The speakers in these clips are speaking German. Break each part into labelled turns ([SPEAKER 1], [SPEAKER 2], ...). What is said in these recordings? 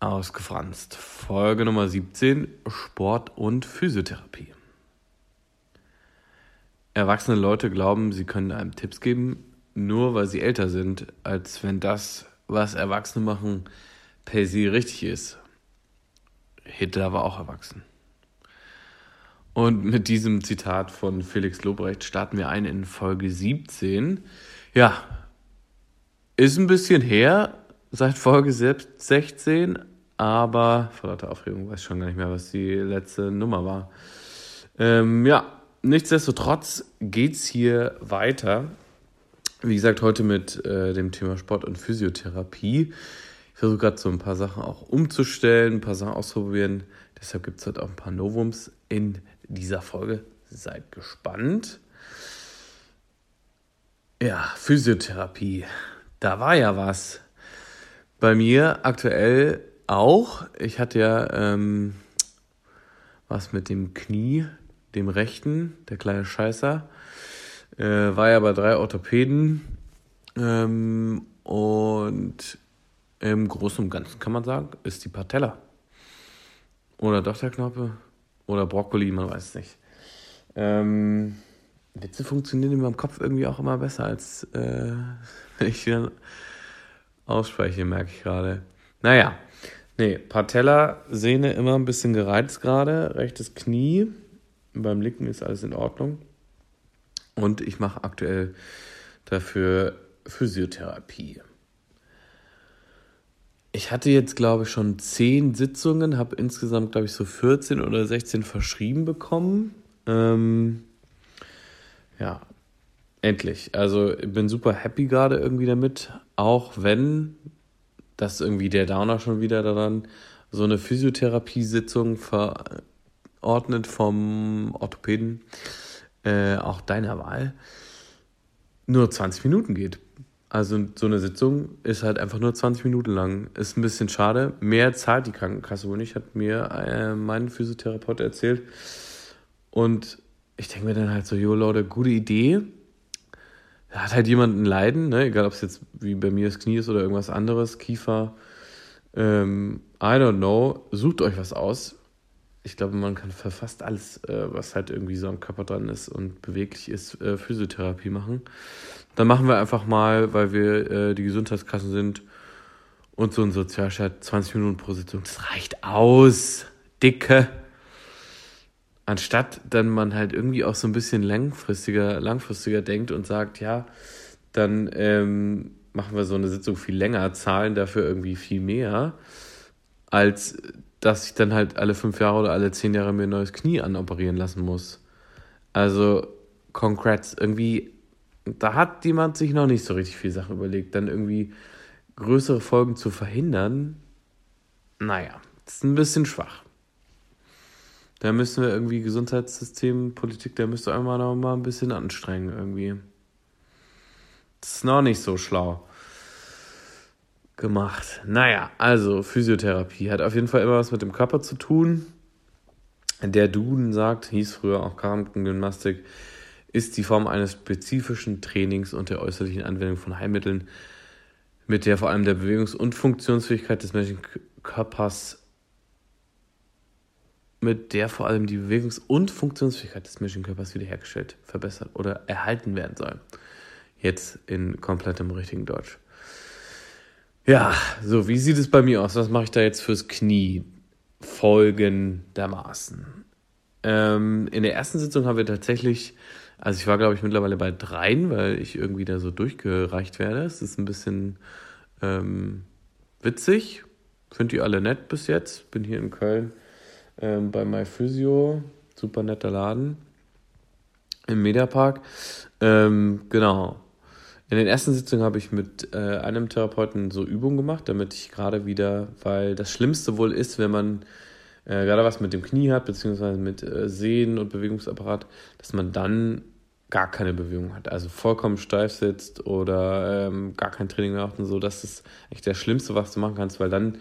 [SPEAKER 1] Ausgefranst. Folge Nummer 17: Sport und Physiotherapie. Erwachsene Leute glauben, sie können einem Tipps geben, nur weil sie älter sind, als wenn das, was Erwachsene machen, per se richtig ist. Hitler war auch erwachsen. Und mit diesem Zitat von Felix Lobrecht starten wir ein in Folge 17. Ja, ist ein bisschen her, seit Folge 16, aber vor lauter Aufregung weiß ich schon gar nicht mehr, was die letzte Nummer war. Ähm, ja, nichtsdestotrotz geht's hier weiter. Wie gesagt, heute mit äh, dem Thema Sport und Physiotherapie. Ich versuche gerade so ein paar Sachen auch umzustellen, ein paar Sachen auszuprobieren. Deshalb gibt es heute auch ein paar Novums in dieser Folge. Seid gespannt. Ja, Physiotherapie. Da war ja was. Bei mir aktuell auch. Ich hatte ja ähm, was mit dem Knie, dem rechten, der kleine Scheißer. Äh, war ja bei drei Orthopäden. Ähm, und im Großen und Ganzen kann man sagen, ist die Patella. Oder doch der Knorpel. Oder Brokkoli, man weiß es nicht. Ähm, Witze funktionieren in meinem Kopf irgendwie auch immer besser, als äh, wenn ich wieder ausspreche, merke ich gerade. Naja, nee, Patella-Sehne immer ein bisschen gereizt gerade, rechtes Knie. Beim Linken ist alles in Ordnung. Und ich mache aktuell dafür Physiotherapie. Ich hatte jetzt, glaube ich, schon zehn Sitzungen, habe insgesamt, glaube ich, so 14 oder 16 verschrieben bekommen. Ähm, ja, endlich. Also ich bin super happy gerade irgendwie damit, auch wenn das irgendwie der Downer schon wieder daran so eine Physiotherapiesitzung verordnet vom Orthopäden, äh, auch deiner Wahl, nur 20 Minuten geht. Also so eine Sitzung ist halt einfach nur 20 Minuten lang. Ist ein bisschen schade. Mehr zahlt die Krankenkasse wohl nicht, hat mir äh, mein Physiotherapeut erzählt. Und ich denke mir dann halt so, jo Leute, gute Idee. Da hat halt jemand ein Leiden, ne? egal ob es jetzt wie bei mir das Knie ist oder irgendwas anderes, Kiefer. Ähm, I don't know. Sucht euch was aus. Ich glaube, man kann für fast alles, äh, was halt irgendwie so am Körper dran ist und beweglich ist, äh, Physiotherapie machen. Dann machen wir einfach mal, weil wir äh, die Gesundheitskassen sind und so ein Sozialstaat 20 Minuten pro Sitzung. Das reicht aus. Dicke. Anstatt dann man halt irgendwie auch so ein bisschen langfristiger, langfristiger denkt und sagt, ja, dann ähm, machen wir so eine Sitzung viel länger, zahlen dafür irgendwie viel mehr, als dass ich dann halt alle fünf Jahre oder alle zehn Jahre mir ein neues Knie anoperieren lassen muss. Also, congrats, irgendwie, da hat jemand sich noch nicht so richtig viel Sachen überlegt, dann irgendwie größere Folgen zu verhindern. Naja, ist ein bisschen schwach. Da müssen wir irgendwie Gesundheitssystem, Politik, da müsste einmal noch mal ein bisschen anstrengen irgendwie. Das ist noch nicht so schlau gemacht. Naja, also Physiotherapie hat auf jeden Fall immer was mit dem Körper zu tun. Der Duden sagt, hieß früher auch Krankengymnastik, ist die Form eines spezifischen Trainings und der äußerlichen Anwendung von Heilmitteln, mit der vor allem der Bewegungs- und Funktionsfähigkeit des menschlichen Körpers mit der vor allem die Bewegungs- und Funktionsfähigkeit des menschlichen Körpers wiederhergestellt, verbessert oder erhalten werden soll. Jetzt in komplettem richtigen Deutsch. Ja, so, wie sieht es bei mir aus? Was mache ich da jetzt fürs Knie? Folgendermaßen. Ähm, in der ersten Sitzung haben wir tatsächlich, also ich war glaube ich mittlerweile bei dreien, weil ich irgendwie da so durchgereicht werde. Es ist ein bisschen ähm, witzig. Finde die alle nett bis jetzt. Bin hier in Köln ähm, bei MyPhysio. Super netter Laden im Mediapark. Ähm, genau. In den ersten Sitzungen habe ich mit äh, einem Therapeuten so Übungen gemacht, damit ich gerade wieder, weil das Schlimmste wohl ist, wenn man äh, gerade was mit dem Knie hat, beziehungsweise mit äh, Sehnen und Bewegungsapparat, dass man dann gar keine Bewegung hat, also vollkommen steif sitzt oder ähm, gar kein Training macht und so. Das ist echt das Schlimmste, was du machen kannst, weil dann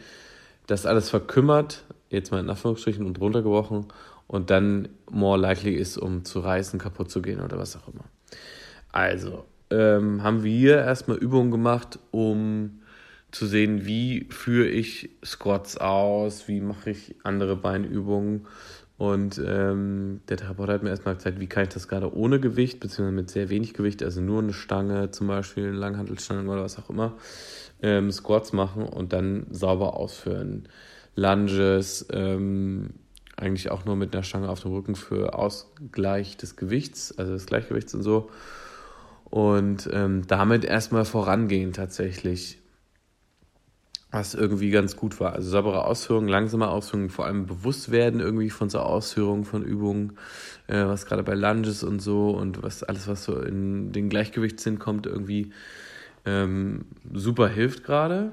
[SPEAKER 1] das alles verkümmert, jetzt mal in Anführungsstrichen und runtergebrochen und dann more likely ist, um zu reißen, kaputt zu gehen oder was auch immer. Also, ähm, haben wir erstmal Übungen gemacht, um zu sehen, wie führe ich Squats aus, wie mache ich andere Beinübungen. Und ähm, der Therapeut hat mir erstmal gezeigt, wie kann ich das gerade ohne Gewicht, beziehungsweise mit sehr wenig Gewicht, also nur eine Stange, zum Beispiel eine Langhantelstange oder was auch immer, ähm, Squats machen und dann sauber ausführen. Lunges, ähm, eigentlich auch nur mit einer Stange auf dem Rücken für Ausgleich des Gewichts, also des Gleichgewichts und so. Und ähm, damit erstmal vorangehen tatsächlich. Was irgendwie ganz gut war. Also saubere Ausführungen, langsame Ausführungen, vor allem bewusst werden irgendwie von so Ausführungen von Übungen, äh, was gerade bei Lunges und so und was alles, was so in den Gleichgewichtssinn kommt, irgendwie ähm, super hilft gerade.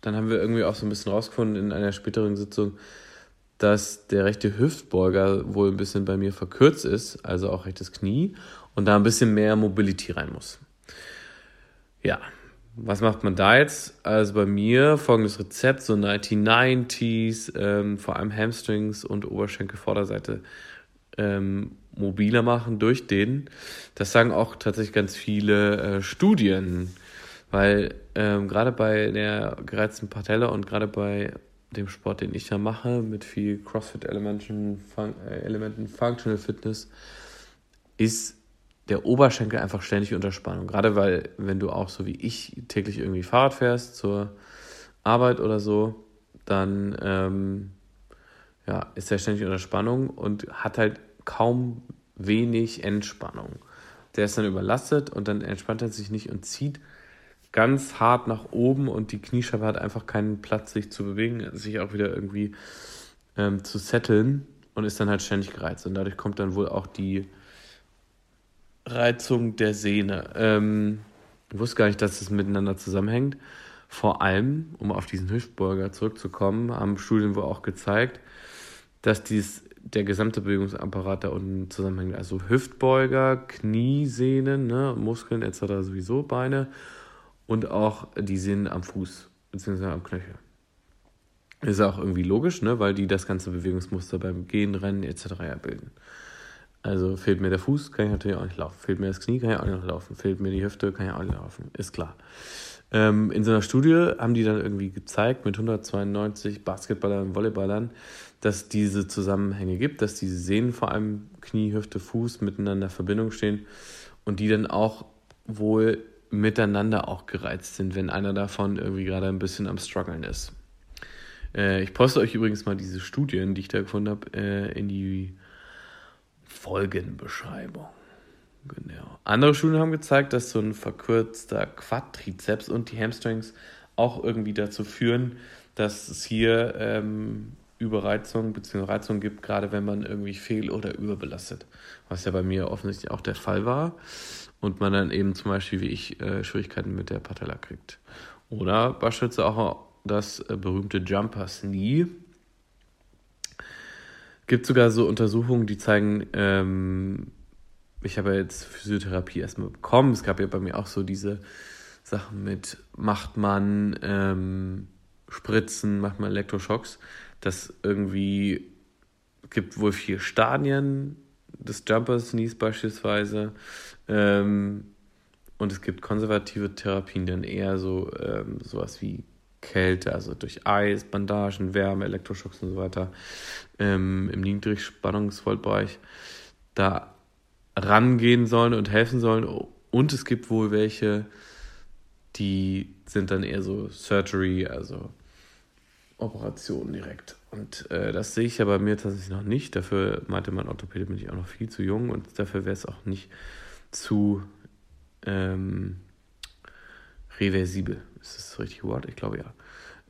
[SPEAKER 1] Dann haben wir irgendwie auch so ein bisschen rausgefunden in einer späteren Sitzung, dass der rechte Hüftbeuger wohl ein bisschen bei mir verkürzt ist, also auch rechtes Knie, und da ein bisschen mehr Mobility rein muss. Ja, was macht man da jetzt? Also bei mir folgendes Rezept, so 1990s, ähm, vor allem Hamstrings und Oberschenkelvorderseite ähm, mobiler machen durch den. Das sagen auch tatsächlich ganz viele äh, Studien, weil ähm, gerade bei der gereizten Patella und gerade bei dem Sport, den ich ja mache, mit viel CrossFit-Elementen, Fun äh, Elementen, Functional Fitness, ist der Oberschenkel einfach ständig unter Spannung. Gerade weil, wenn du auch so wie ich täglich irgendwie Fahrrad fährst zur Arbeit oder so, dann ähm, ja, ist er ständig unter Spannung und hat halt kaum wenig Entspannung. Der ist dann überlastet und dann entspannt er sich nicht und zieht ganz hart nach oben und die Kniescheibe hat einfach keinen Platz, sich zu bewegen, sich auch wieder irgendwie ähm, zu setteln und ist dann halt ständig gereizt. Und dadurch kommt dann wohl auch die Reizung der Sehne. Ähm, ich wusste gar nicht, dass das miteinander zusammenhängt. Vor allem, um auf diesen Hüftbeuger zurückzukommen, haben Studien wohl auch gezeigt, dass dies, der gesamte Bewegungsapparat da unten zusammenhängt. Also Hüftbeuger, Kniesehnen, ne, Muskeln etc. sowieso, Beine und auch die Sehnen am Fuß bzw. am Knöchel. Ist auch irgendwie logisch, ne, weil die das ganze Bewegungsmuster beim Gehen, Rennen etc. bilden. Also fehlt mir der Fuß, kann ich natürlich auch nicht laufen. Fehlt mir das Knie, kann ich auch nicht laufen. Fehlt mir die Hüfte, kann ich auch nicht laufen. Ist klar. Ähm, in so einer Studie haben die dann irgendwie gezeigt mit 192 Basketballern und Volleyballern, dass diese Zusammenhänge gibt, dass diese Sehnen vor allem Knie, Hüfte, Fuß miteinander in Verbindung stehen und die dann auch wohl miteinander auch gereizt sind, wenn einer davon irgendwie gerade ein bisschen am struggeln ist. Äh, ich poste euch übrigens mal diese Studien, die ich da gefunden habe, äh, in die Folgenbeschreibung. Genau. Andere Studien haben gezeigt, dass so ein verkürzter Quadrizeps und die Hamstrings auch irgendwie dazu führen, dass es hier ähm, Überreizung bzw. Reizung gibt, gerade wenn man irgendwie fehl- oder überbelastet. Was ja bei mir offensichtlich auch der Fall war und man dann eben zum Beispiel wie ich äh, Schwierigkeiten mit der Patella kriegt. Oder beispielsweise auch das äh, berühmte Jumper Knee. Gibt sogar so Untersuchungen, die zeigen, ähm, ich habe ja jetzt Physiotherapie erstmal bekommen. Es gab ja bei mir auch so diese Sachen mit, macht man ähm, Spritzen, macht man Elektroschocks. Das irgendwie gibt wohl vier Stadien des Jumper Knees beispielsweise. Ähm, und es gibt konservative Therapien, dann eher so ähm, sowas wie Kälte, also durch Eis, Bandagen, Wärme, Elektroschocks und so weiter ähm, im Niedrigspannungsvoltbereich da rangehen sollen und helfen sollen. Und es gibt wohl welche, die sind dann eher so Surgery, also Operationen direkt. Und äh, das sehe ich ja bei mir tatsächlich noch nicht. Dafür meinte mein Orthopäde, bin ich auch noch viel zu jung und dafür wäre es auch nicht zu ähm, reversibel. Ist das das richtige Wort? Ich glaube ja.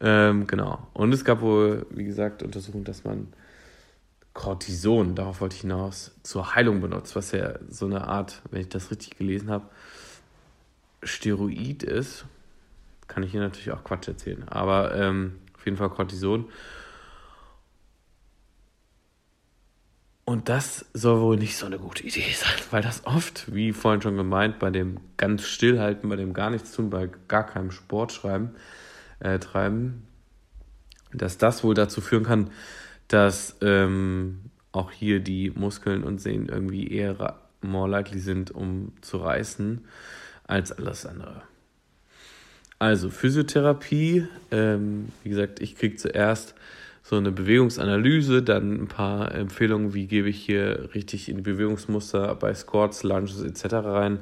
[SPEAKER 1] Ähm, genau. Und es gab wohl, wie gesagt, Untersuchungen, dass man Cortison, darauf wollte ich hinaus, zur Heilung benutzt, was ja so eine Art, wenn ich das richtig gelesen habe, Steroid ist. Kann ich hier natürlich auch Quatsch erzählen. Aber ähm, auf jeden Fall Cortison. Und das soll wohl nicht so eine gute Idee sein, weil das oft, wie vorhin schon gemeint, bei dem ganz Stillhalten, bei dem gar nichts tun, bei gar keinem Sport schreiben, äh, treiben, dass das wohl dazu führen kann, dass ähm, auch hier die Muskeln und Sehnen irgendwie eher more likely sind, um zu reißen, als alles andere. Also Physiotherapie, ähm, wie gesagt, ich kriege zuerst so eine Bewegungsanalyse, dann ein paar Empfehlungen, wie gebe ich hier richtig in die Bewegungsmuster bei Squats, Lunges etc. rein.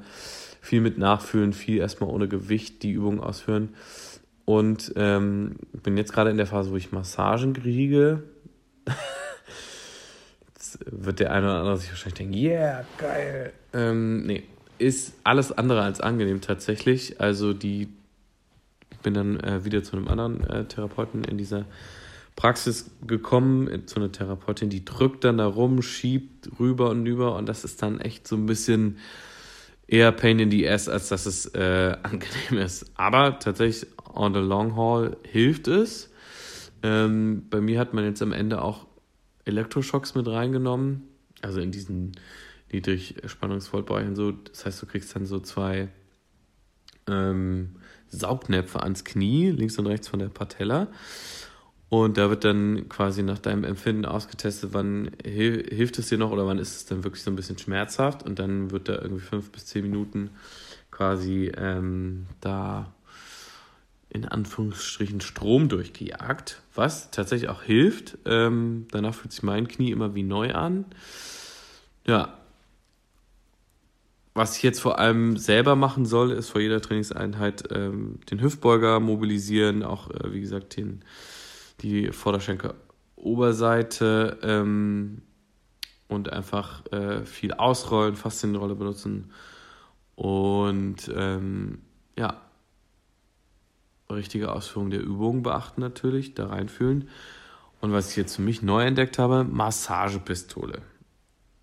[SPEAKER 1] Viel mit Nachfühlen, viel erstmal ohne Gewicht die Übungen ausführen. Und ähm, bin jetzt gerade in der Phase, wo ich Massagen kriege. Jetzt wird der eine oder andere sich wahrscheinlich denken, yeah, geil. Ähm, nee, ist alles andere als angenehm tatsächlich. Also die bin dann äh, wieder zu einem anderen äh, Therapeuten in dieser Praxis gekommen, zu einer Therapeutin, die drückt dann da rum, schiebt rüber und über und das ist dann echt so ein bisschen eher Pain in the Ass, als dass es äh, angenehm ist. Aber tatsächlich on the long haul hilft es. Ähm, bei mir hat man jetzt am Ende auch Elektroschocks mit reingenommen, also in diesen Niedrigspannungsvoltbereichen so. Das heißt, du kriegst dann so zwei ähm, Saugnäpfe ans Knie, links und rechts von der Patella. Und da wird dann quasi nach deinem Empfinden ausgetestet, wann hilft es dir noch oder wann ist es dann wirklich so ein bisschen schmerzhaft. Und dann wird da irgendwie fünf bis zehn Minuten quasi ähm, da in Anführungsstrichen Strom durchgejagt, was tatsächlich auch hilft. Ähm, danach fühlt sich mein Knie immer wie neu an. Ja, was ich jetzt vor allem selber machen soll, ist vor jeder Trainingseinheit ähm, den Hüftbeuger mobilisieren, auch äh, wie gesagt den, die Vorderschenkel-Oberseite ähm, und einfach äh, viel ausrollen, Faszienrolle benutzen und ähm, ja, richtige Ausführung der Übungen beachten natürlich, da reinfühlen. Und was ich jetzt für mich neu entdeckt habe, Massagepistole.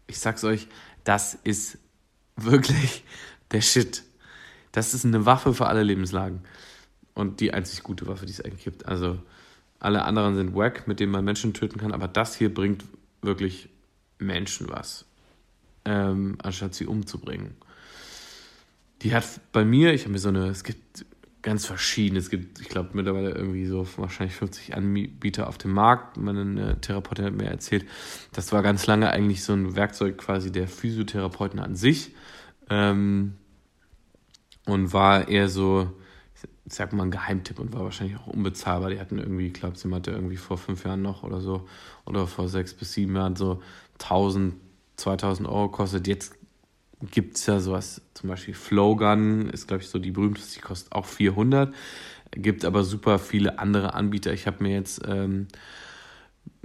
[SPEAKER 1] Ich sag's euch, das ist wirklich der Shit. Das ist eine Waffe für alle Lebenslagen. Und die einzig gute Waffe, die es eigentlich gibt. Also alle anderen sind wack, mit denen man Menschen töten kann, aber das hier bringt wirklich Menschen was, ähm, anstatt sie umzubringen. Die hat bei mir, ich habe mir so eine, es gibt ganz verschiedene, es gibt, ich glaube, mittlerweile irgendwie so wahrscheinlich 50 Anbieter auf dem Markt. Meine Therapeutin hat mir erzählt, das war ganz lange eigentlich so ein Werkzeug quasi der Physiotherapeuten an sich ähm, und war eher so, sag mal, ein Geheimtipp und war wahrscheinlich auch unbezahlbar. Die hatten irgendwie, ich glaube, sie hatte irgendwie vor fünf Jahren noch oder so oder vor sechs bis sieben Jahren so 1000, 2000 Euro kostet. Jetzt gibt es ja sowas, zum Beispiel Flowgun ist, glaube ich, so die berühmteste, die kostet auch 400. Gibt aber super viele andere Anbieter. Ich habe mir jetzt ähm,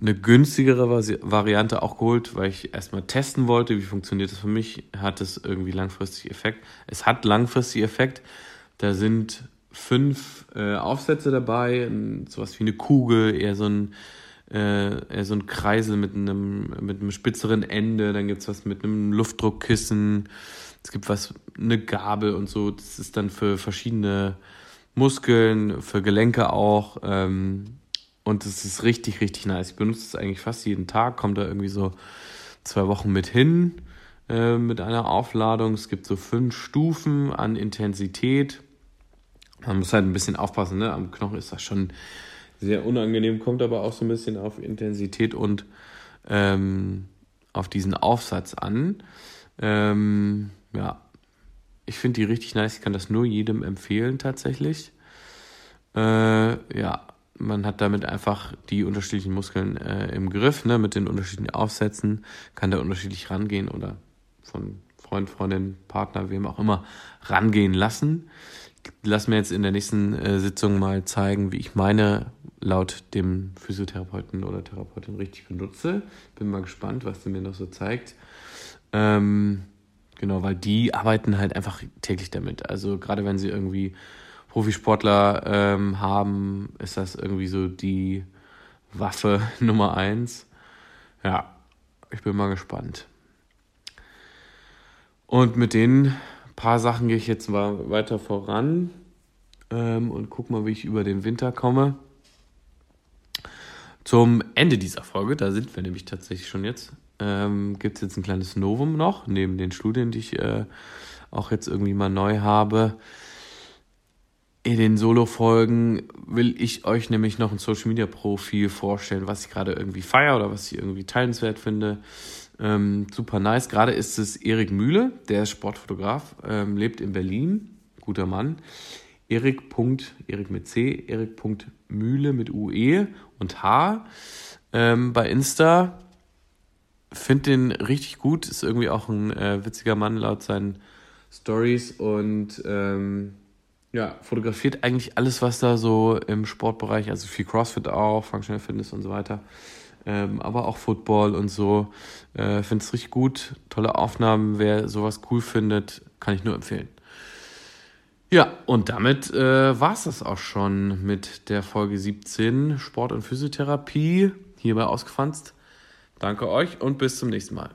[SPEAKER 1] eine günstigere Variante auch geholt, weil ich erstmal testen wollte, wie funktioniert das für mich. Hat es irgendwie langfristig Effekt? Es hat langfristig Effekt. Da sind fünf äh, Aufsätze dabei, sowas wie eine Kugel, eher so ein, äh, eher so ein Kreisel mit einem, mit einem spitzeren Ende. Dann gibt es was mit einem Luftdruckkissen. Es gibt was, eine Gabel und so. Das ist dann für verschiedene Muskeln, für Gelenke auch. Ähm, und es ist richtig, richtig nice. Ich benutze es eigentlich fast jeden Tag, kommt da irgendwie so zwei Wochen mit hin äh, mit einer Aufladung. Es gibt so fünf Stufen an Intensität. Man muss halt ein bisschen aufpassen, ne? Am Knochen ist das schon sehr unangenehm, kommt aber auch so ein bisschen auf Intensität und ähm, auf diesen Aufsatz an. Ähm, ja, ich finde die richtig nice. Ich kann das nur jedem empfehlen tatsächlich. Äh, ja, man hat damit einfach die unterschiedlichen Muskeln äh, im Griff, ne, mit den unterschiedlichen Aufsätzen, kann da unterschiedlich rangehen oder von Freund, Freundin, Partner, wem auch immer, rangehen lassen. Lass mir jetzt in der nächsten äh, Sitzung mal zeigen, wie ich meine laut dem Physiotherapeuten oder Therapeutin richtig benutze. Bin mal gespannt, was der mir noch so zeigt. Ähm, genau, weil die arbeiten halt einfach täglich damit. Also gerade wenn sie irgendwie Profisportler ähm, haben, ist das irgendwie so die Waffe Nummer eins. Ja, ich bin mal gespannt. Und mit den paar Sachen gehe ich jetzt mal weiter voran ähm, und gucke mal, wie ich über den Winter komme. Zum Ende dieser Folge, da sind wir nämlich tatsächlich schon jetzt, ähm, gibt es jetzt ein kleines Novum noch, neben den Studien, die ich äh, auch jetzt irgendwie mal neu habe. In den Solo-Folgen will ich euch nämlich noch ein Social-Media-Profil vorstellen, was ich gerade irgendwie feiere oder was ich irgendwie teilenswert finde. Ähm, super nice. Gerade ist es Erik Mühle, der ist Sportfotograf, ähm, lebt in Berlin, guter Mann. Erik. Erik mit C, Erik.mühle mit UE und H. Ähm, bei Insta. Find den richtig gut. Ist irgendwie auch ein äh, witziger Mann laut seinen Stories und ähm, ja, fotografiert eigentlich alles, was da so im Sportbereich, also viel CrossFit auch, Functional Fitness und so weiter, ähm, aber auch Football und so. Äh, Finde es richtig gut. Tolle Aufnahmen. Wer sowas cool findet, kann ich nur empfehlen. Ja, und damit äh, war es das auch schon mit der Folge 17 Sport und Physiotherapie hierbei ausgefanzt. Danke euch und bis zum nächsten Mal.